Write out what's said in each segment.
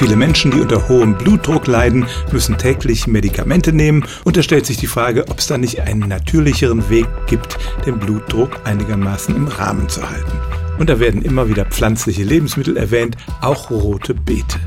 Viele Menschen, die unter hohem Blutdruck leiden, müssen täglich Medikamente nehmen und da stellt sich die Frage, ob es da nicht einen natürlicheren Weg gibt, den Blutdruck einigermaßen im Rahmen zu halten. Und da werden immer wieder pflanzliche Lebensmittel erwähnt, auch rote Beete.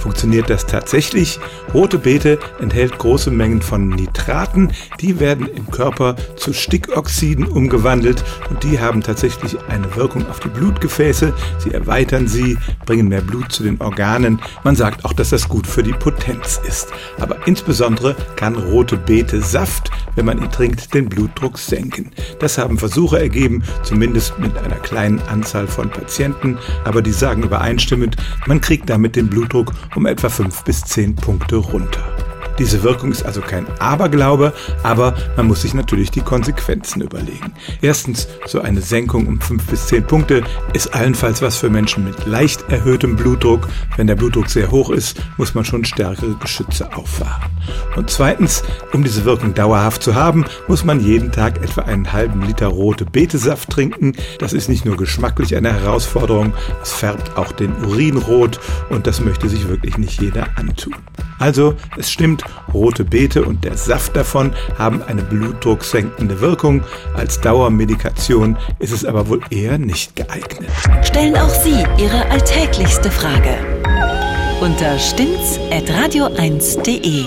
Funktioniert das tatsächlich? Rote Beete enthält große Mengen von Nitraten, die werden im Körper zu Stickoxiden umgewandelt und die haben tatsächlich eine Wirkung auf die Blutgefäße. Sie erweitern sie, bringen mehr Blut zu den Organen. Man sagt auch, dass das gut für die Potenz ist. Aber insbesondere kann rote Beete Saft, wenn man ihn trinkt, den Blutdruck senken. Das haben Versuche ergeben, zumindest mit einer kleinen Anzahl von Patienten, aber die sagen übereinstimmend, man kriegt damit den Blutdruck um etwa 5 bis 10 Punkte runter. Diese Wirkung ist also kein Aberglaube, aber man muss sich natürlich die Konsequenzen überlegen. Erstens, so eine Senkung um 5 bis 10 Punkte ist allenfalls was für Menschen mit leicht erhöhtem Blutdruck. Wenn der Blutdruck sehr hoch ist, muss man schon stärkere Geschütze auffahren. Und zweitens, um diese Wirkung dauerhaft zu haben, muss man jeden Tag etwa einen halben Liter rote Betesaft trinken. Das ist nicht nur geschmacklich eine Herausforderung, es färbt auch den Urin rot und das möchte sich wirklich nicht jeder antun. Also, es stimmt, rote Beete und der Saft davon haben eine blutdrucksenkende Wirkung. Als Dauermedikation ist es aber wohl eher nicht geeignet. Stellen auch Sie Ihre alltäglichste Frage unter stimmtz.radio1.de.